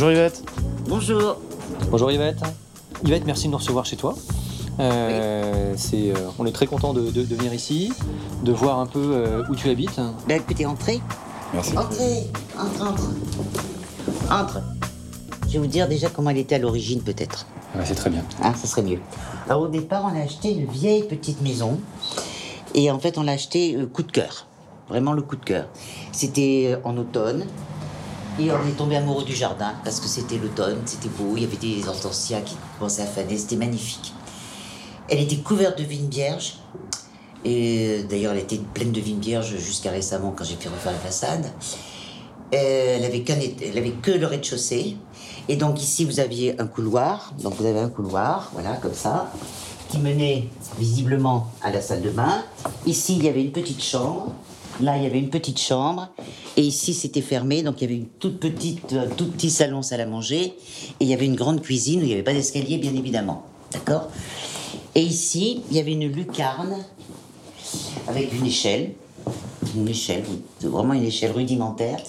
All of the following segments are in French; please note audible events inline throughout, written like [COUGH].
Bonjour Yvette. Bonjour. Bonjour Yvette. Yvette, merci de nous recevoir chez toi. Euh, c'est, euh, on est très content de, de- de venir ici, de voir un peu euh, où tu habites. Ben écoutez, entrez. Merci. Entrez. Entre, entre. Entre. Je vais vous dire déjà comment elle était à l'origine, peut-être. Ouais, c'est très bien. Hein, ça serait mieux. Alors, au départ, on a acheté une vieille petite maison. Et en fait, on l'a acheté euh, coup de cœur. Vraiment le coup de cœur. C'était en automne. Et on est tombé amoureux du jardin parce que c'était l'automne, c'était beau, il y avait des hortensias qui commençaient à faner, c'était magnifique. Elle était couverte de vignes vierges. Et d'ailleurs, elle était pleine de vignes vierges jusqu'à récemment quand j'ai fait refaire la façade. Euh, Elle avait, qu'un elle avait que le rez-de-chaussée. Et donc ici, vous aviez un couloir. Donc vous avez un couloir, voilà, comme ça, qui menait visiblement à la salle de bain. Ici, il y avait une petite chambre. Là, il y avait une petite chambre. Et ici, c'était fermé. Donc il y avait une toute petite, un tout petit salon salle à manger. Et il y avait une grande cuisine où il n'y avait pas d'escalier, bien évidemment. D'accord? Et ici, il y avait une lucarne avec une échelle, une échelle, vraiment une échelle rudimentaire,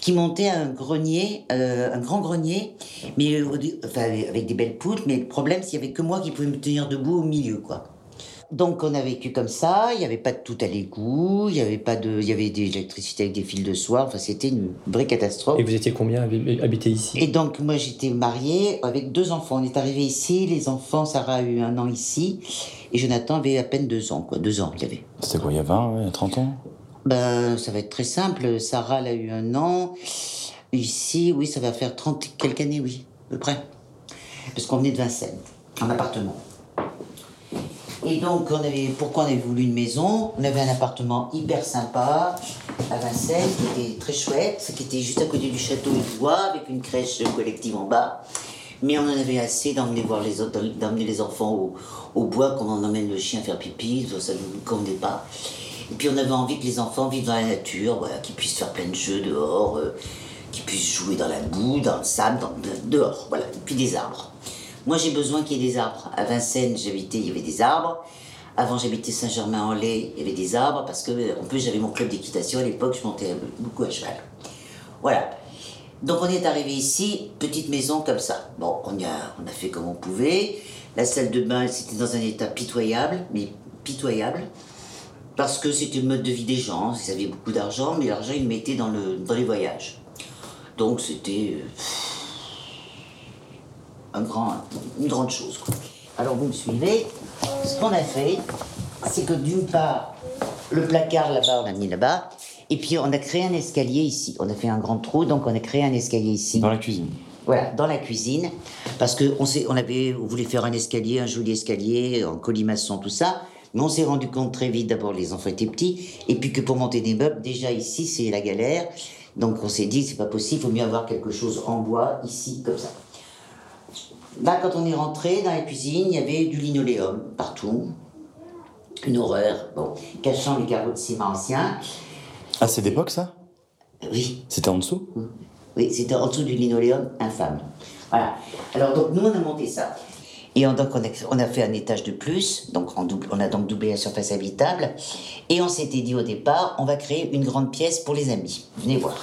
qui montait à un grenier, euh, un grand grenier, mais euh, avec des belles poutres. Mais le problème, c'est qu'il n'y avait que moi qui pouvais me tenir debout au milieu, quoi. Donc on a vécu comme ça. Il n'y avait pas de tout à l'égout. Il y avait pas de, il y avait de l'électricité avec des fils de soie. Enfin, c'était une vraie catastrophe. Et vous étiez combien à habi- habiter ici? Et donc, moi, j'étais mariée avec deux enfants. On est arrivé ici, les enfants, Sarah a eu un an ici, et Jonathan avait à peine deux ans, quoi. Deux ans, il avait. C'était quoi, il y a 20, ouais, il y a 30 ans? Ben, ça va être très simple. Sarah, elle a eu un an. Ici, oui, ça va faire 30 et quelques années, oui, à peu près. Parce qu'on venait de Vincennes, en appartement. Et donc, on avait, pourquoi on avait voulu une maison? On avait un appartement hyper sympa à Vincennes, qui était très chouette, qui était juste à côté du château du bois, avec une crèche collective en bas. Mais on en avait assez d'emmener voir les autres, d'emmener les enfants au, bois, quand on emmène le chien faire pipi, ça ne nous convenait pas. Et puis on avait envie que les enfants vivent dans la nature, voilà, qu'ils puissent faire plein de jeux dehors, euh, qu'ils puissent jouer dans la boue, dans le sable, dans, de- dehors, voilà. Et puis des arbres. Moi j'ai besoin qu'il y ait des arbres. À Vincennes, j'habitais, il y avait des arbres. Avant j'habitais Saint-Germain-en-Laye, il y avait des arbres, parce que euh, en plus j'avais mon club d'équitation à l'époque, je montais beaucoup à cheval. Voilà. Donc on est arrivé ici, petite maison comme ça. Bon, on, a, on a fait comme on pouvait. La salle de bain, c'était dans un état pitoyable, mais pitoyable. Parce que c'était le mode de vie des gens, ils avaient beaucoup d'argent, mais l'argent ils le mettaient dans, le, dans les voyages. Donc c'était euh, un grand, une grande chose. quoi. Alors vous me suivez. Ce qu'on a fait, c'est que d'une part, le placard là-bas, on l'a mis là-bas. Et puis on a créé un escalier ici. On a fait un grand trou, donc on a créé un escalier ici. Dans la cuisine. Voilà, dans la cuisine, parce que on, s'est- on avait, on voulait faire un escalier, un joli escalier, en colimaçon, tout ça, mais on s'est rendu compte très vite, d'abord les enfants étaient petits, et puis que pour monter des meubles, déjà ici c'est la galère, donc on s'est dit c'est pas possible, il faut mieux avoir quelque chose en bois ici comme ça. Là, quand on est rentré dans la cuisine, il y avait du linoléum partout, une horreur, bon, cachant les carreaux de ciment anciens. Ah, c'est d'époque ça? Oui, C'était en dessous? Oui, c'était en dessous du linoléum infâme. Voilà. Alors, donc, nous, on a monté ça. Et on, donc, on a, on a fait un étage de plus, donc on, double- on a donc doublé la surface habitable. Et on s'était dit au départ, on va créer une grande pièce pour les amis. Venez voir.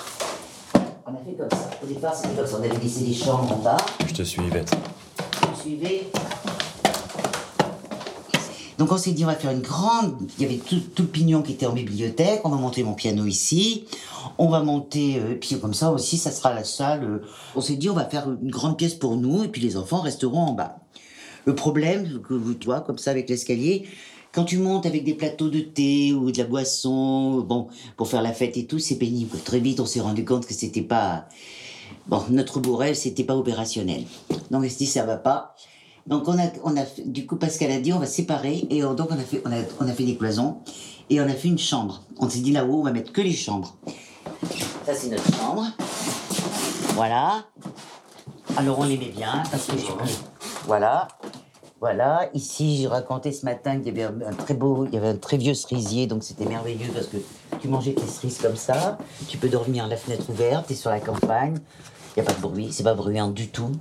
On a fait comme ça. Au départ, c'était comme ça. On avait laissé les chambres en bas. Je te suis, Yvette. Donc on s'est dit on va faire une grande. Il y avait tout, le pignon qui était en bibliothèque. On va monter mon piano ici. On va monter. euh, puis comme ça aussi, ça sera la salle. euh. On s'est dit on va faire une grande pièce pour nous et puis les enfants resteront en bas. Le problème que vous vois comme ça avec l'escalier. Quand tu montes avec des plateaux de thé ou de la boisson, bon, pour faire la fête et tout, c'est pénible. Très vite, on s'est rendu compte que c'était pas, Bon, notre rêve, c'était pas opérationnel. Donc, on s'est dit, ça va pas. Donc, on a, on a, du coup, Pascal a dit, on va séparer. Et on- donc, on a fait, on a, on a fait des cloisons. Et on a fait une chambre. On s'est dit, là-haut, on va mettre que les chambres. Ça, c'est notre chambre. Voilà. Alors, on l'aimait bien, parce que, voilà. Voilà, ici j'ai raconté ce matin qu'il y avait un, très beau, il y avait un très vieux cerisier, donc c'était merveilleux parce que tu mangeais tes cerises comme ça, tu peux dormir la fenêtre ouverte, t'es sur la campagne, il n'y a pas de bruit, c'est pas bruyant du tout.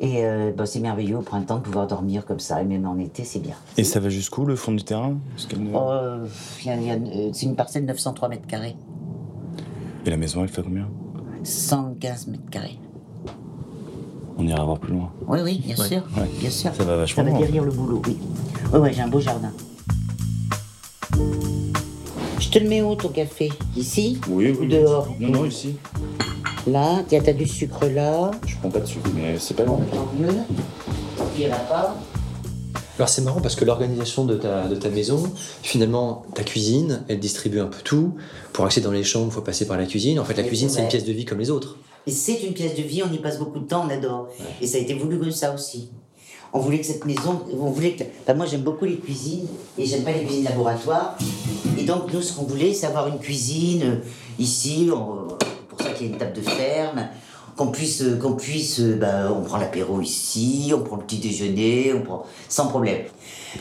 Et euh, bah, c'est merveilleux au printemps de pouvoir dormir comme ça, et même en été c'est bien. Et ça va jusqu'où le fond du terrain? Euh, c'est une parcelle de 903 mètres carrés, Et la maison, elle fait combien? 115 mètres carrés. On ira voir plus loin. Oui, oui, bien sûr. Ouais. Bien sûr. Ça va vachement Ça va derrière le boulot, oui. Oui, oui, j'ai un beau jardin. Je te le mets où ton café? Ici? Oui, Ou dehors Non, non, ici. Là, tiens, t'as du sucre là. Je prends pas de sucre, mais c'est pas long. Il n'y en a pas. Alors c'est marrant parce que l'organisation de ta, de ta maison, finalement, ta cuisine, elle distribue un peu tout. Pour accéder dans les chambres, il faut passer par la cuisine. En fait, la Oui, cuisine, c'est une pièce de vie comme les autres. Et c'est une pièce de vie, on y passe beaucoup de temps, on adore. Et ça a été voulu comme ça aussi. On voulait que cette maison, on voulait que. enfin, moi j'aime beaucoup les cuisines et j'aime pas les cuisines laboratoires. Et donc nous, ce qu'on voulait, c'est avoir une cuisine euh, ici, on- pour ça qu'il y a une table de ferme, qu'on puisse, euh, qu'on puisse, euh, bah, on prend l'apéro ici, on prend le petit déjeuner, on prend sans problème.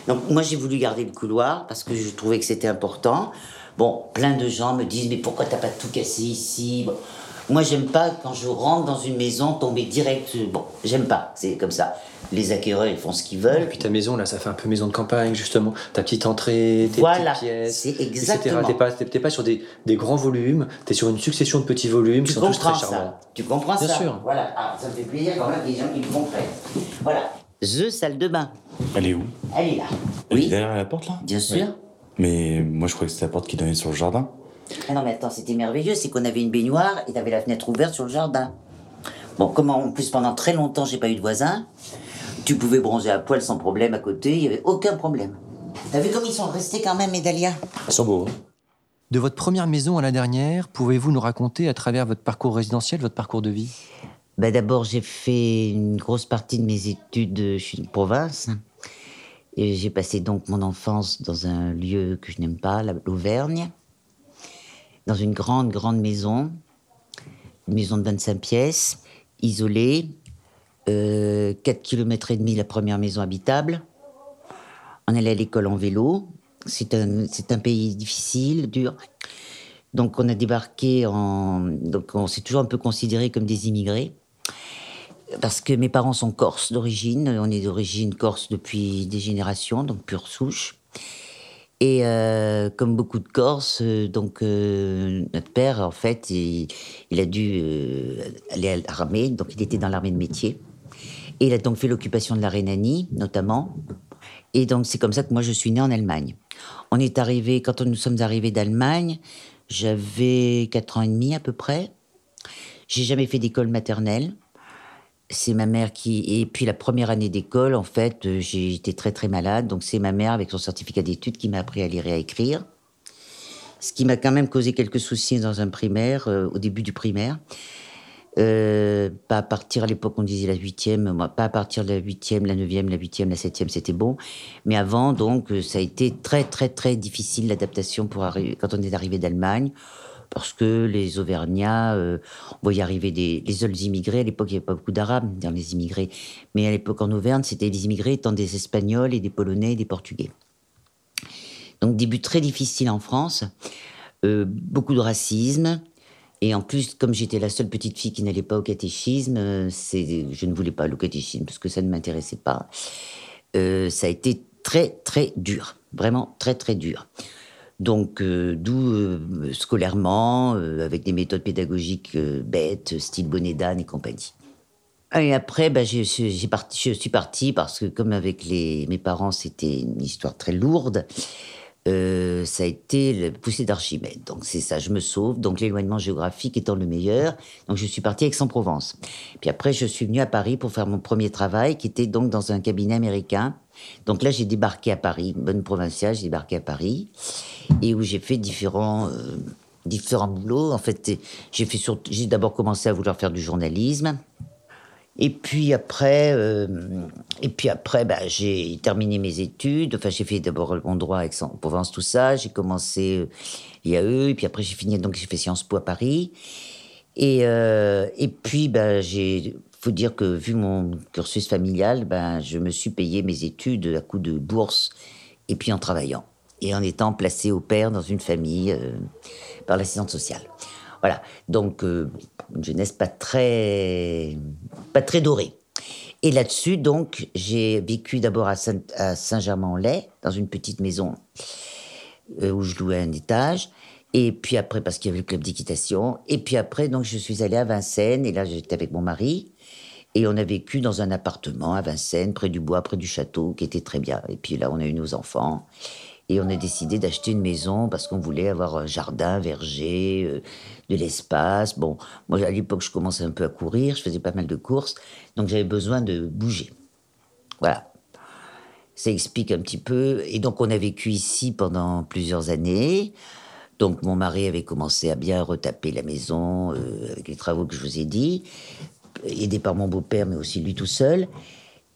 Donc moi j'ai voulu garder le couloir parce que je trouvais que c'était important. Bon, plein de gens me disent mais pourquoi t'as pas tout cassé ici? Bon, Moi j'aime pas quand je rentre dans une maison tomber direct. Bon, j'aime pas, c'est comme ça. Les acquéreurs ils font ce qu'ils Et veulent. puis ta maison, là, ça fait un peu maison de campagne, justement. Ta petite entrée, tes Voilà, petites pièces, c'est etc. exactement. T'es pas, pas sur des, des grands volumes, t'es sur une succession de petits volumes qui sont tous très charmants. ça Tu comprends Bien ça sûr. Voilà, Ah, ça me fait plaisir quand même les gens ils me comprennent. Voilà. The salle de bain, Elle est où? Elle est là. Elle est Oui, derrière la porte là? Bien sûr. Mais moi je croyais que c'était la porte qui donnait sur le jardin. Ah non, mais attends, c'était merveilleux, c'est qu'on avait une baignoire et t'avais la fenêtre ouverte sur le jardin. Bon, comme en plus pendant très longtemps j'ai pas eu de voisins, tu pouvais bronzer à poil sans problème à côté, il y avait aucun problème. T'as vu comme ils sont restés quand même, Médalia Ils sont beaux. hein De votre première maison à la dernière, pouvez-vous nous raconter à travers votre parcours résidentiel, votre parcours de vie? Bah d'abord, j'ai fait une grosse partie de mes études, euh, je suis de province. Et j'ai passé donc mon enfance dans un lieu que je n'aime pas, la- l'Auvergne, dans une grande, grande maison, une maison de 25 pièces, isolée, euh, 4 km et demi la première maison habitable. On allait à l'école en vélo. C'est un, un pays difficile, dur. Donc on a débarqué en... Donc on s'est toujours un peu considéré comme des immigrés. Parce que mes parents sont corses d'origine. On est d'origine corse depuis des générations, donc pure souche. Et euh, comme beaucoup de Corses, euh, donc euh, notre père, en fait, il, a dû aller à l'armée, donc il était dans l'armée de métier. Et il a donc fait l'occupation de la Rhénanie, notamment. Et donc c'est comme ça que moi je suis née en Allemagne. On est arrivé, quand nous sommes arrivés d'Allemagne, j'avais 4 ans et demi à peu près. J'ai jamais fait d'école maternelle. C'est ma mère qui. Et puis la première année d'école, en fait, euh, été très très malade. Donc c'est ma mère, avec son certificat d'études, qui m'a appris à lire et à écrire. Ce qui m'a quand même causé quelques soucis dans un primaire, euh, au début du primaire. Euh, pas à partir, à l'époque, on disait la huitième, pas à partir de la huitième, la neuvième, la huitième, la septième, c'était bon. Mais avant, donc, ça a été très, très, très difficile l'adaptation pour quand on est arrivé d'Allemagne. Parce que les Auvergnats, euh, on voyait arriver des, les seuls immigrés. À l'époque, il n'y avait pas beaucoup d'Arabes dans les immigrés. Mais à l'époque, en Auvergne, c'était les immigrés étant des Espagnols et des Polonais et des Portugais. Donc, début très difficile en France. Euh, beaucoup de racisme. Et en plus, comme j'étais la seule petite fille qui n'allait pas au catéchisme, euh, je ne voulais pas au catéchisme parce que ça ne m'intéressait pas. Euh, ça a été très, très dur. Vraiment très, très dur. Donc, euh, d'où euh, scolairement, euh, avec des méthodes pédagogiques bêtes, style bonnet d'âne et compagnie. Et après, bah, je suis partie parce que, comme avec les, mes parents, c'était une histoire très lourde. Euh, ça a été le poussée d'Archimède. Donc c'est ça, je me sauve. Donc l'éloignement géographique étant le meilleur. Donc je suis partie à Aix-en-Provence. Puis après, je suis venue à Paris pour faire mon premier travail, qui était donc dans un cabinet américain. Donc là, j'ai débarqué à Paris, bonne provinciale, j'ai débarqué à Paris, et où j'ai fait différents, euh, différents boulots. En fait, j'ai d'abord commencé à vouloir faire du journalisme. Et puis après, euh, et puis après, bah, j'ai terminé mes études. Enfin, j'ai fait d'abord mon droit à Aix-en-Provence, tout ça. J'ai commencé euh, l'IAE, et puis après j'ai fini donc j'ai fait Sciences Po à Paris. Et euh, et puis bah, j'ai, faut dire que vu mon cursus familial, ben je me suis payé mes études à coup de bourse et puis en travaillant et en étant placé au père dans une famille par l'assistante sociale. Voilà, donc une jeunesse pas très, pas très dorée. Et là-dessus, donc, j'ai vécu d'abord à Saint- à Saint-Germain-en-Laye, dans une petite maison euh, où je louais un étage. Et puis après, parce qu'il y avait le club d'équitation. Et puis après, donc, je suis allée à Vincennes, et là, j'étais avec mon mari. Et on a vécu dans un appartement à Vincennes, près du bois, près du château, qui était très bien. Et puis là, on a eu nos enfants. Et on a décidé d'acheter une maison parce qu'on voulait avoir un jardin, verger, euh, de l'espace. Bon, moi, à l'époque, je commençais un peu à courir, je faisais pas mal de courses. Donc, j'avais besoin de bouger. Voilà. Ça explique un petit peu. Et donc, on a vécu ici pendant plusieurs années. Donc, mon mari avait commencé à bien retaper la maison euh, avec les travaux que je vous ai dit, aidé par mon beau-père, mais aussi lui tout seul.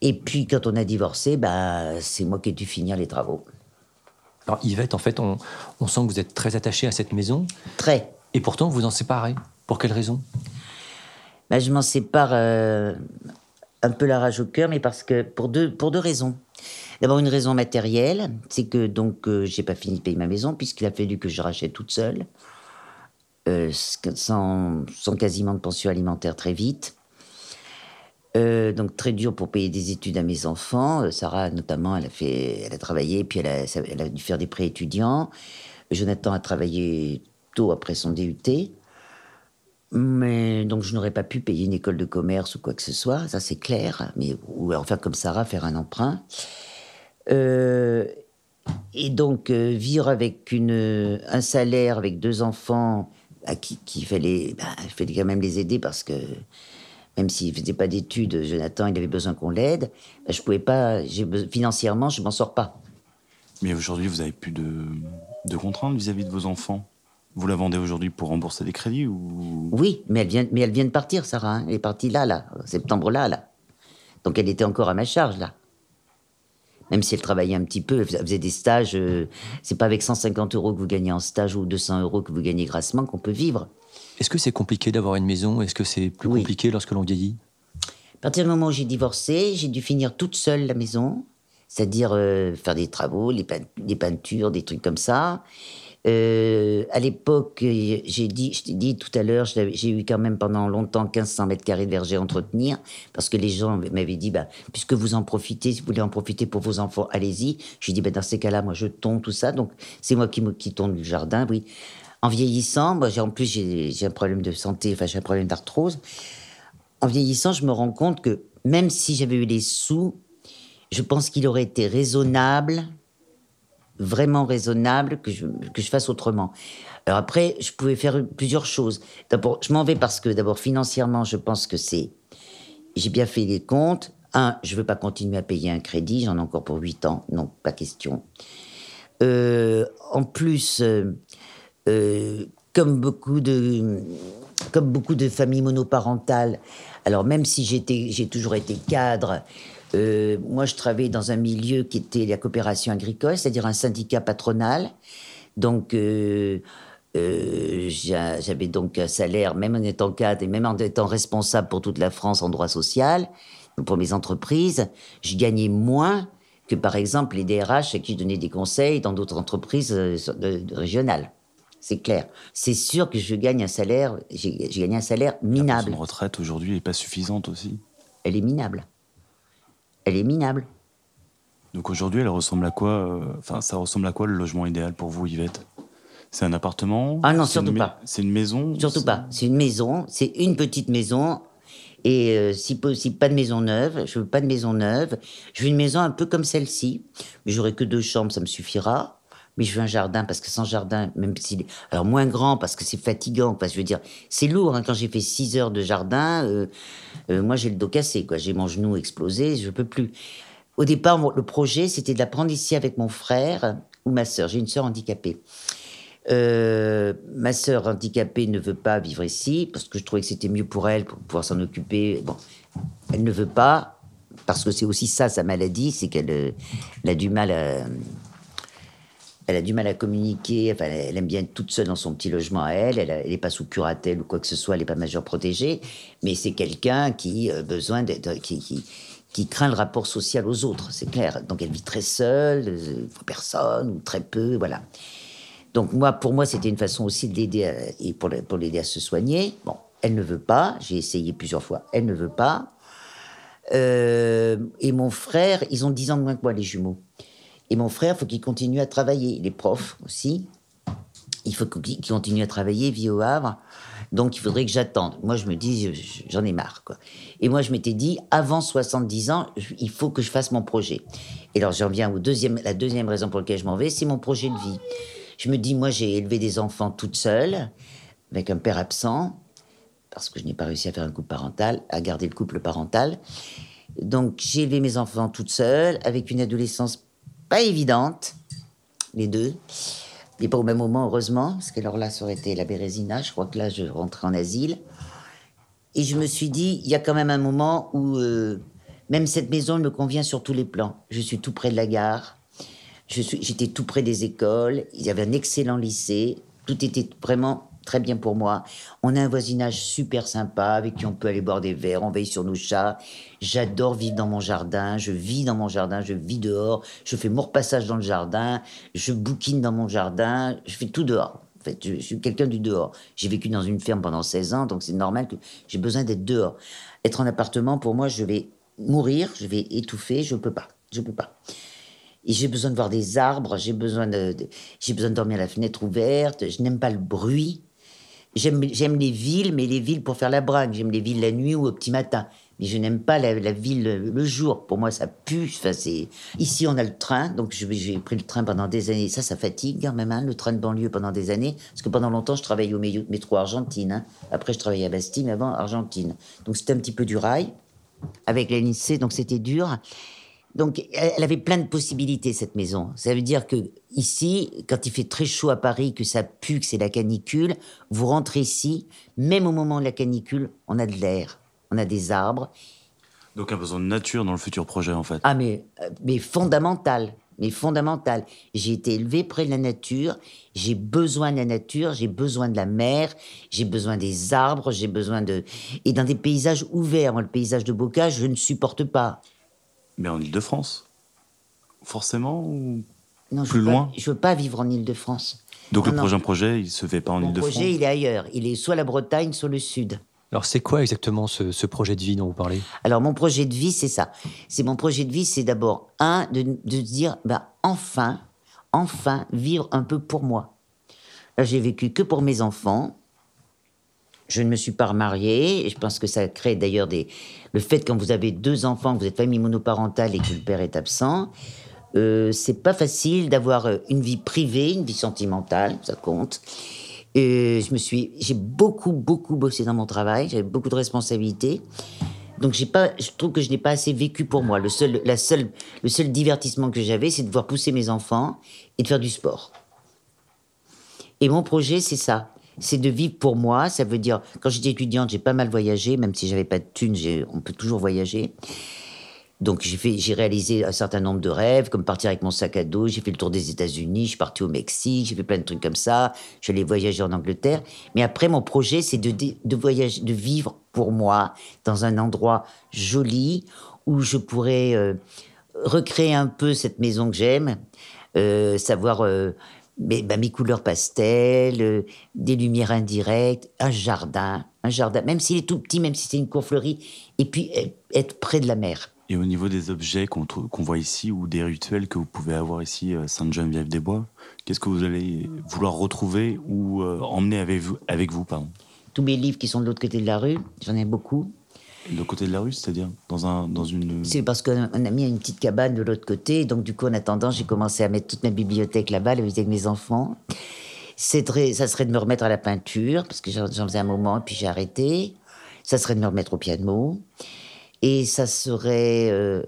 Et puis, quand on a divorcé, bah, c'est moi qui ai dû finir les travaux. Alors Yvette, en fait, on, on sent que vous êtes très attachée à cette maison. Très. Et pourtant, vous en séparez. Pour quelle raison? Bah, je m'en sépare euh, un peu la rage au cœur, mais parce que pour deux, pour deux raisons. D'abord une raison matérielle, c'est que donc euh, j'ai pas fini de payer ma maison puisqu'il a fallu que je rachète toute seule, euh, sans, sans quasiment de pension alimentaire très vite. Euh, donc très dur pour payer des études à mes enfants. Euh, Sarah notamment, elle a fait, elle a travaillé, puis elle a, elle a dû faire des prêts étudiants. Jonathan a travaillé tôt après son DUT. Mais donc je n'aurais pas pu payer une école de commerce ou quoi que ce soit, ça c'est clair. Mais ou alors faire comme Sarah, faire un emprunt. Euh, et donc euh, vivre avec une, un salaire, avec deux enfants, à qui qu'il fallait, bah, fallait quand même les aider parce que même s'il faisait pas d'études, Jonathan, il avait besoin qu'on l'aide. bah, je pouvais pas, financièrement, je m'en sors pas. Mais aujourd'hui, vous avez plus de, de contraintes vis-à-vis de vos enfants? Vous la vendez aujourd'hui pour rembourser des crédits ou? Oui, mais elle vient, mais elle vient de partir, Sarah. hein. Elle est partie là, là, en septembre là, là. Donc elle était encore à ma charge là. Même si elle travaillait un petit peu, elle fais- elle faisait des stages. euh, c'est pas avec 150 euros que vous gagnez en stage ou 200 euros que vous gagnez grassement qu'on peut vivre. Est-ce que c'est compliqué d'avoir une maison? Est-ce que c'est plus Oui. compliqué lorsque l'on vieillit? À partir du moment où j'ai divorcé, j'ai dû finir toute seule la maison, c'est-à-dire euh, faire des travaux, les, des peintures, des trucs comme ça. Euh, à l'époque, euh, j'ai dit, je t'ai dit tout à l'heure, je j'ai eu quand même pendant longtemps 1500 mètres carrés de verger à entretenir, parce que les gens m'avaient dit, bah, puisque vous en profitez, si vous voulez en profiter pour vos enfants, allez-y. J'ai dit, bah, dans ces cas-là, moi, je tonds tout ça, donc c'est moi qui, qui tonds le jardin, oui. En vieillissant, moi, en plus, j'ai un problème de santé, enfin, j'ai un problème d'arthrose en vieillissant, je me rends compte que même si j'avais eu les sous, je pense qu'il aurait été raisonnable, vraiment raisonnable, que je, que je fasse autrement. Alors après, je pouvais faire plusieurs choses. D'abord, je m'en vais parce que d'abord financièrement, je pense que c'est... J'ai bien fait les comptes. Un, je veux pas continuer à payer un crédit, j'en ai encore pour 8 ans. Non, pas question. Euh, en plus, euh, euh, comme beaucoup de comme beaucoup de familles monoparentales, alors même si j'ai toujours été cadre, euh, moi je travaillais dans un milieu qui était la coopération agricole, c'est-à-dire un syndicat patronal. Donc euh, euh, j'a- j'avais donc un salaire, même en étant cadre et même en étant responsable pour toute la France en droit social, pour mes entreprises, je gagnais moins que par exemple les DRH à qui je donnais des conseils dans d'autres entreprises sur- de- de- régionales. C'est clair. C'est sûr que je gagne un salaire, j'ai gagné un salaire la minable. de retraite aujourd'hui n'est pas suffisante aussi? Elle est minable. Elle est minable. Donc aujourd'hui, elle ressemble à quoi euh, Enfin, ça ressemble à quoi le logement idéal pour vous, Yvette? C'est un appartement? Ah non, surtout pas. C'est une maison? Surtout pas. C'est une maison, c'est une petite maison. Et euh, si possible, pas de maison neuve. Je veux pas de maison neuve. Je veux une maison un peu comme celle-ci. Mais j'aurai que deux chambres, ça me suffira. Mais je veux un jardin parce que sans jardin, même s'il est alors moins grand parce que c'est fatigant. Parce que je veux dire, c'est lourd. hein. Quand j'ai fait six heures de jardin, euh, euh, moi j'ai le dos cassé. Quoi, j'ai mon genou explosé, je peux plus. Au départ, le projet c'était d'apprendre ici avec mon frère ou ma sœur. J'ai une sœur handicapée. Euh, ma sœur handicapée ne veut pas vivre ici parce que je trouvais que c'était mieux pour elle pour pouvoir s'en occuper. Bon, elle ne veut pas parce que c'est aussi ça sa maladie, c'est qu'elle elle a du mal à elle a du mal à communiquer. Enfin, elle aime bien être toute seule dans son petit logement à elle. Elle n'est pas sous curatelle ou quoi que ce soit. Elle n'est pas majeure protégée. Mais c'est quelqu'un qui a besoin d'être, qui, craint le rapport social aux autres. C'est clair. Donc elle vit très seule, euh, personne ou très peu. Voilà. Donc moi, pour moi, c'était une façon aussi de l'aider à- et pour l'aider à se soigner. Bon, elle ne veut pas. J'ai essayé plusieurs fois. Elle ne veut pas. Euh, et mon frère, ils ont 10 ans de moins que moi, les jumeaux. Et mon frère, faut qu'il continue à travailler. Il est prof aussi. il faut qu'il continue à travailler, vit au Havre. Donc il faudrait que j'attende. Moi, je me dis, j'en ai marre. Quoi. Et moi, je m'étais dit, avant 70 ans, il faut que je fasse mon projet. Et alors, j'en viens au deuxième, la deuxième raison pour laquelle je m'en vais, c'est mon projet de vie. Je me dis, moi, j'ai élevé des enfants toute seule, avec un père absent, parce que je n'ai pas réussi à faire un couple parental, à garder le couple parental. Donc, j'ai élevé mes enfants toute seule, avec une adolescence pas évidente, les deux. Mais pas au même moment, heureusement, parce que alors là, ça aurait été la Bérésina. Je crois que là, je rentrais en asile. Et je me suis dit, il y a quand même un moment où euh, même cette maison me convient sur tous les plans. Je suis tout près de la gare. J'étais tout près des écoles. Il y avait un excellent lycée. Tout était vraiment très bien pour moi. On a un voisinage super sympa avec qui on peut aller boire des verres, on veille sur nos chats. J'adore vivre dans mon jardin, je vis dans mon jardin, je vis dehors, je fais mon repassage dans le jardin, je bouquine dans mon jardin, je fais tout dehors. En fait, je, suis quelqu'un du dehors. J'ai vécu dans une ferme pendant 16 ans, donc c'est normal que j'ai besoin d'être dehors. Être en appartement, pour moi, je vais mourir, je vais étouffer, je peux pas. Je peux pas. Et j'ai besoin de voir des arbres, j'ai besoin de j'ai besoin de dormir à la fenêtre ouverte, je n'aime pas le bruit. J'aime les villes, mais les villes pour faire la brague. J'aime les villes la nuit ou au petit matin. Mais je n'aime pas la, ville le jour. Pour moi, ça pue. Enfin, Ici, on a le train. Donc, j'ai pris le train pendant des années. Ça, ça fatigue quand même, hein, le train de banlieue pendant des années. Parce que pendant longtemps, je travaillais au métro Argentine. Hein. Après, je travaillais à Bastille, mais avant, Argentine. Donc, c'était un petit peu du rail. Avec la lycée, donc c'était dur. Donc, elle avait plein de possibilités, cette maison. Ça veut dire que ici, quand il fait très chaud à Paris, que ça pue, que c'est la canicule, vous rentrez ici, même au moment de la canicule, on a de l'air, on a des arbres. Donc, un besoin de nature dans le futur projet, en fait. Ah, mais, euh, mais fondamental. Mais fondamental. J'ai été élevé près de la nature. J'ai besoin de la nature. J'ai besoin de la mer. J'ai besoin des arbres. J'ai besoin de. Et dans des paysages ouverts. le paysage de Bocage, je ne supporte pas. Mais en Ile-de-France Forcément ou non, plus loin Je ne veux pas vivre en Ile-de-France. Donc le prochain projet, il ne se fait pas en Ile-de-France Le projet, il est ailleurs. Il est soit la Bretagne, soit le Sud. Alors c'est quoi exactement ce, projet de vie dont vous parlez? Alors mon projet de vie, c'est ça. C'est mon projet de vie, c'est d'abord, un, de, de dire, bah, enfin, enfin, vivre un peu pour moi. Là, j'ai vécu que pour mes enfants. Je ne me suis pas remariée. Et je pense que ça crée d'ailleurs des. Le fait quand vous avez deux enfants, que vous êtes famille monoparentale et que le père est absent, euh, c'est pas facile d'avoir euh, une vie privée, une vie sentimentale, ça compte. Et je me suis, j'ai beaucoup, beaucoup bossé dans mon travail. J'avais beaucoup de responsabilités. Donc j'ai pas, je trouve que je n'ai pas assez vécu pour moi. Le seul, la seule, le seul divertissement que j'avais, c'est de voir pousser mes enfants et de faire du sport. Et mon projet, c'est ça c'est de vivre pour moi. Ça veut dire, quand j'étais étudiante, j'ai pas mal voyagé, même si j'avais pas de thunes, on peut toujours voyager. Donc j'ai réalisé un certain nombre de rêves, comme partir avec mon sac à dos. J'ai fait le tour des États-Unis, je suis parti au Mexique, j'ai fait plein de trucs comme ça. J'allais voyager en Angleterre. Mais après, mon projet, c'est de, de voyager, de vivre pour moi dans un endroit joli où je pourrais euh, recréer un peu cette maison que j'aime, euh, savoir euh, mais, bah, mes couleurs pastel, euh, des lumières indirectes, un jardin, un jardin, même s'il est tout petit, même si c'est une cour fleurie, et puis être près de la mer. Et au niveau des objets qu'on voit ici ou des rituels que vous pouvez avoir ici à Sainte-Geneviève-des-Bois, qu'est-ce que vous allez vouloir retrouver ou euh, emmener avec vous, avec vous pardon? Tous mes livres qui sont de l'autre côté de la rue, j'en ai beaucoup. De côté de la rue, c'est-à-dire dans, un, dans une... C'est parce qu'on a mis une petite cabane de l'autre côté, donc du coup, en attendant, j'ai commencé à mettre toute ma bibliothèque là-bas, avec mes enfants. Très, ça serait de me remettre à la peinture, parce que j'en faisais un moment, puis j'ai arrêté. Ça serait de me remettre au piano. Et ça serait... Euh,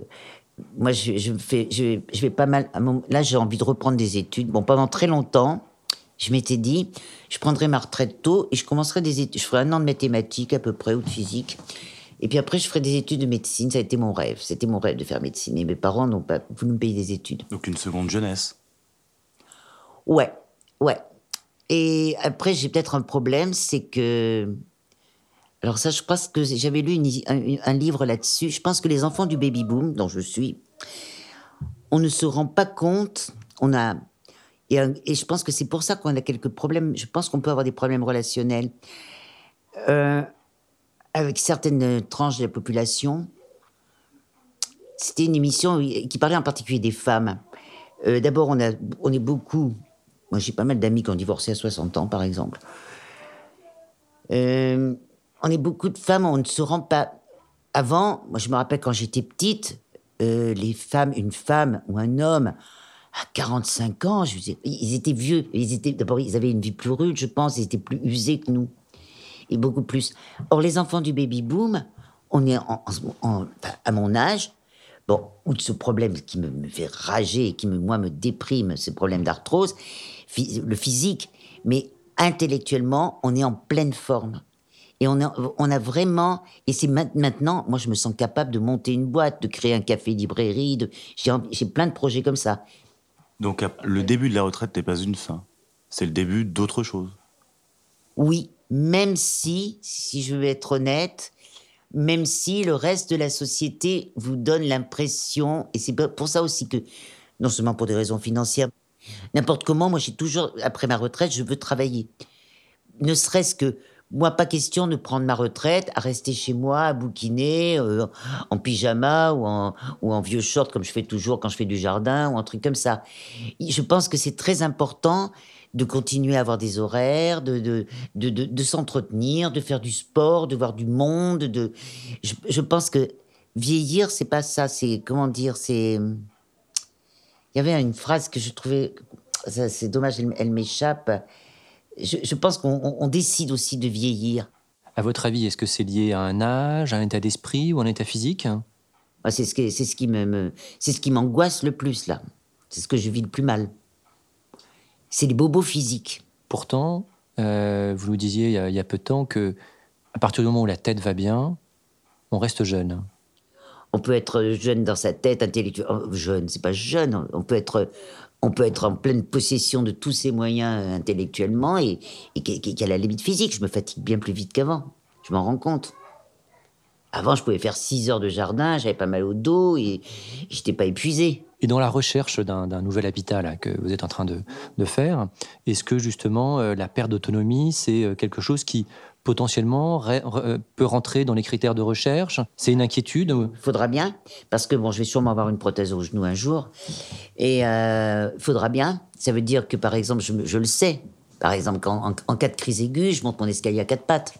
moi, je, fais, je, je vais pas mal... Là, j'ai envie de reprendre des études. Bon, pendant très longtemps, je m'étais dit, je prendrais ma retraite tôt et je commencerai des études. Je ferai un an de mathématiques à peu près, ou de physique. Et puis après, je ferai des études de médecine. Ça a été mon rêve. C'était mon rêve de faire médecine. Et mes parents n'ont pas voulu me payer des études. Donc une seconde jeunesse. Ouais, ouais. Et après, j'ai peut-être un problème, c'est que. Alors ça, je pense que j'avais lu un, livre là-dessus. Je pense que les enfants du baby boom, dont je suis, on ne se rend pas compte. On a et, et je pense que c'est pour ça qu'on a quelques problèmes. Je pense qu'on peut avoir des problèmes relationnels. Euh, avec certaines tranches de la population. C'était une émission qui parlait en particulier des femmes. Euh, d'abord, on, est beaucoup Moi, j'ai pas mal d'amis qui ont divorcé à 60 ans, par exemple. Euh, on est beaucoup de femmes, on ne se rend pas. Avant, moi, je me rappelle quand j'étais petite, euh, les femmes, une femme ou un homme à 45 ans, ils étaient vieux. D'abord, ils avaient une vie plus rude, je pense. Ils étaient plus usés que nous et beaucoup plus. Or, les enfants du baby boom, on est en, à mon âge. Bon, outre ce problème qui me, fait rager et qui, me, moi, me déprime, ce problème d'arthrose, le physique, mais intellectuellement, on est en pleine forme. Et on a, on a vraiment, et c'est maintenant, moi je me sens capable de monter une boîte, de créer un café-librairie, j'ai plein de projets comme ça. Donc le début de la retraite n'est pas une fin, c'est le début d'autre chose. Oui, même si, si je veux être honnête, même si le reste de la société vous donne l'impression, et c'est pour ça aussi que, non seulement pour des raisons financières, n'importe comment, moi j'ai toujours, après ma retraite, je veux travailler. Ne serait-ce que moi, pas question de prendre ma retraite, à rester chez moi, à bouquiner, euh, en pyjama ou en, ou en vieux short, comme je fais toujours quand je fais du jardin, ou un truc comme ça. Je pense que c'est très important de continuer à avoir des horaires, de, de, de, de, s'entretenir, de faire du sport, de voir du monde. De... Je, je pense que vieillir, c'est pas ça. C'est, comment dire, c'est. Il y avait une phrase que je trouvais. C'est dommage, elle m'échappe je, pense qu'on décide aussi de vieillir. À votre avis, est-ce que c'est lié à un âge, à un état d'esprit ou à un état physique? C'est ce, ce qui me, c'est ce qui m'angoisse le plus là. C'est ce que je vis le plus mal. C'est les bobos physiques. Pourtant, euh, vous nous disiez il y, a, peu de temps que à partir du moment où la tête va bien, on reste jeune. On peut être jeune dans sa tête, intellectuel. Oh, jeune, c'est pas jeune. On peut être on peut être en pleine possession de tous ses moyens euh, intellectuellement et, et qu'à la limite physique. Je me fatigue bien plus vite qu'avant. Je m'en rends compte. Avant, je pouvais faire 6 heures de jardin, j'avais pas mal au dos et j'étais pas épuisé. Et dans la recherche d'un nouvel habitat que vous êtes en train de, faire, est-ce que justement euh, la perte d'autonomie, c'est euh, quelque chose qui potentiellement peut rentrer dans les critères de recherche? C'est une inquiétude Faudra bien, parce que bon, je vais sûrement avoir une prothèse au genou un jour, et euh, faudra bien. Ça veut dire que par exemple, je, le sais. Par exemple, en, en, cas de crise aiguë, je monte mon escalier à quatre pattes.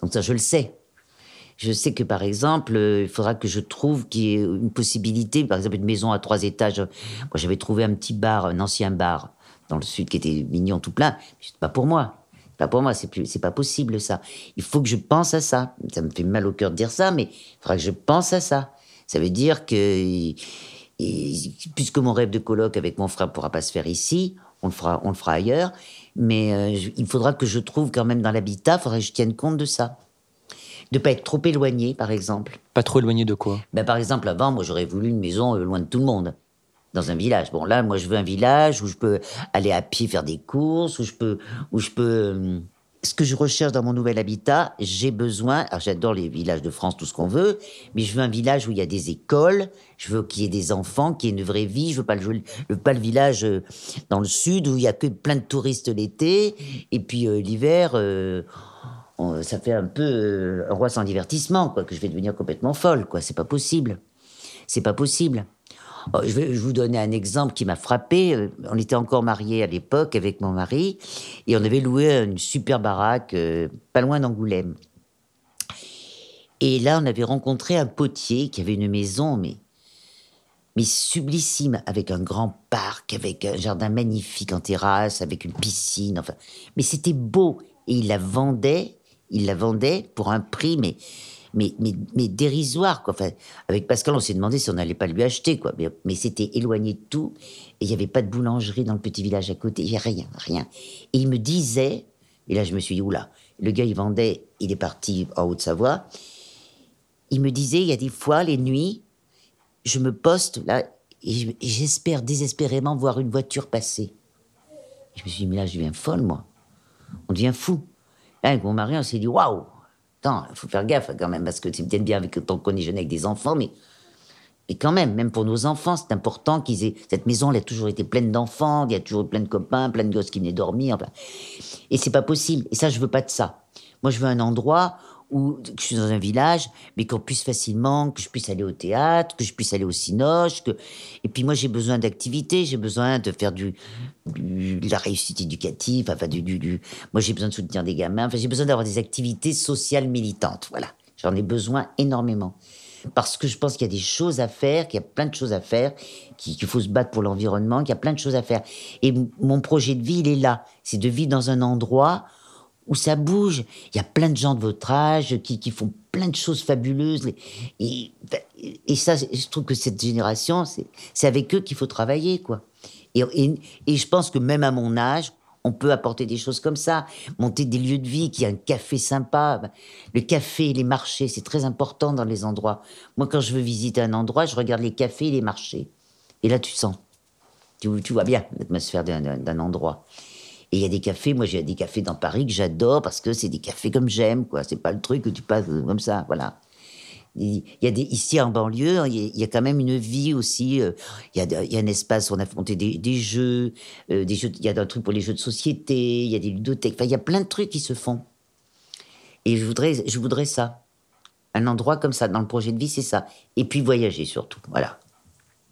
Donc ça, je le sais. Je sais que par exemple, euh, il faudra que je trouve qu'il y ait une possibilité, par exemple une maison à trois étages. Moi, j'avais trouvé un petit bar, un ancien bar dans le sud qui était mignon tout plein. C'est pas pour moi. Pas pour moi, c'est plus, pas possible ça. Il faut que je pense à ça. Ça me fait mal au cœur de dire ça, mais il faudra que je pense à ça. Ça veut dire que, puisque mon rêve de colloque avec mon frère pourra pas se faire ici, on le fera, on le fera ailleurs. Mais euh, il faudra que je trouve quand même dans l'habitat, il faudra que je tienne compte de ça de pas être trop éloigné, par exemple. Pas trop éloigné de quoi? Ben, Par exemple, avant, moi, j'aurais voulu une maison euh, loin de tout le monde, dans un village. Bon, là, moi, je veux un village où je peux aller à pied faire des courses, où je peux... Où je peux euh, ce que je recherche dans mon nouvel habitat, j'ai besoin, alors j'adore les villages de France, tout ce qu'on veut, mais je veux un village où il y a des écoles, je veux qu'il y ait des enfants, qu'il y ait une vraie vie, je veux pas le, veux pas le village euh, dans le sud où il y a que plein de touristes l'été, et puis l'hiver, ça fait un peu euh, un roi sans divertissement, quoi, que je vais devenir complètement folle, quoi. C'est pas possible. C'est pas possible. Oh, je vais vous donner un exemple qui m'a frappé. Euh, on était encore mariés à l'époque avec mon mari et on avait loué une super baraque euh, pas loin d'Angoulême. Et là, on avait rencontré un potier qui avait une maison, mais, mais sublissime, avec un grand parc, avec un jardin magnifique en terrasse, avec une piscine. Enfin, mais c'était beau. Et il la vendait il la vendait pour un prix, mais, mais, mais, dérisoire. Quoi. Enfin, avec Pascal, on s'est demandé si on n'allait pas lui acheter. Quoi. Mais, c'était éloigné de tout. Et il n'y avait pas de boulangerie dans le petit village à côté. Il n'y a rien, rien. Et il me disait, et là je me suis dit, oula, le gars il vendait, il est parti en Haute-Savoie. Il me disait, il y a des fois, les nuits, je me poste là, et j'espère désespérément voir une voiture passer. je me suis dit, mais là, je deviens folle, moi. On devient fou. Avec mon mari, on s'est dit waouh, attends, faut faire gaffe quand même, parce que c'est peut-être bien avec, tant qu'on est jeune avec des enfants, mais, mais quand même, même pour nos enfants, c'est important qu'ils aient. Cette maison, elle a toujours été pleine d'enfants, il y a toujours plein de copains, plein de gosses qui venaient dormir. Et c'est pas possible. Et ça, je veux pas de ça. Moi, je veux un endroit ou que je suis dans un village, mais qu'on puisse facilement, que je puisse aller au théâtre, que je puisse aller au cinoche. Que... Et puis moi, j'ai besoin d'activité, j'ai besoin de faire du, la réussite éducative, enfin, du, du, du... moi j'ai besoin de soutenir des gamins, enfin, j'ai besoin d'avoir des activités sociales militantes. Voilà, j'en ai besoin énormément. Parce que je pense qu'il y a des choses à faire, qu'il y a plein de choses à faire, qu'il faut se battre pour l'environnement, qu'il y a plein de choses à faire. Et mon projet de vie, il est là. C'est de vivre dans un endroit où ça bouge. Il y a plein de gens de votre âge qui, font plein de choses fabuleuses. Et, ça, je trouve que cette génération, c'est avec eux qu'il faut travailler, quoi. Et, je pense que même à mon âge, on peut apporter des choses comme ça, monter des lieux de vie, qu'il y a un café sympa. Le café, les marchés, c'est très important dans les endroits. Moi, quand je veux visiter un endroit, je regarde les cafés et les marchés. Et là, tu sens. Tu vois bien l'atmosphère d'un endroit. Et il y a des cafés, moi j'ai des cafés dans Paris que j'adore parce que c'est des cafés comme j'aime, quoi. C'est pas le truc que tu passes comme ça, voilà. Il y a des, ici en banlieue, il y, a, quand même une vie aussi. Euh, il, y a, un espace où on a monté des, jeux, euh, des jeux. Il y a un truc pour les jeux de société. Il y a des ludothèques. Il y a plein de trucs qui se font. Et je voudrais, je voudrais ça, un endroit comme ça dans le projet de vie, c'est ça. Et puis voyager surtout, voilà.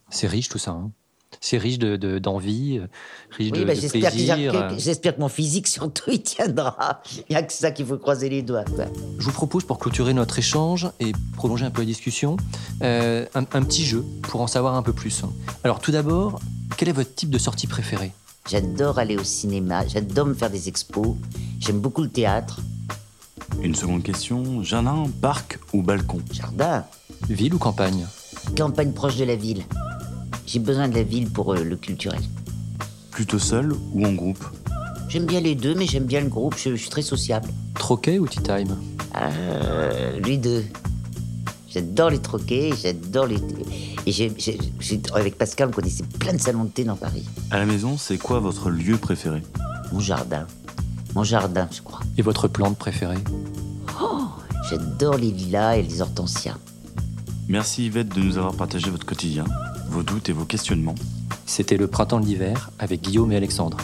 C'est riche tout ça. Hein c'est riche d'envie, de, riche de, bah, plaisir. J'espère que mon physique [LAUGHS] surtout il tiendra. Il n'y a que ça qu'il faut croiser les doigts. Je vous propose pour clôturer notre échange et prolonger un peu la discussion, euh, un, petit jeu pour en savoir un peu plus. Alors tout d'abord, quel est votre type de sortie préférée? J'adore aller au cinéma, j'adore me faire des expos, j'aime beaucoup le théâtre. Une seconde question, jardin, parc ou balcon? Jardin. Ville ou campagne? Campagne proche de la ville. J'ai besoin de la ville pour euh, le culturel. Plutôt seul ou en groupe? J'aime bien les deux, mais j'aime bien le groupe. Je, suis très sociable. Troquet ou tea time? Euh, Les deux. J'adore les troquets, j'adore les. Et j'ai, avec Pascal, on connaissait plein de salons de thé dans Paris. À la maison, c'est quoi votre lieu préféré? Mon jardin. Mon jardin, je crois. Et votre plante préférée? Oh, J'adore les lilas et les hortensias. Merci Yvette de nous avoir partagé votre quotidien vos doutes et vos questionnements. C'était le printemps de l'hiver avec Guillaume et Alexandre.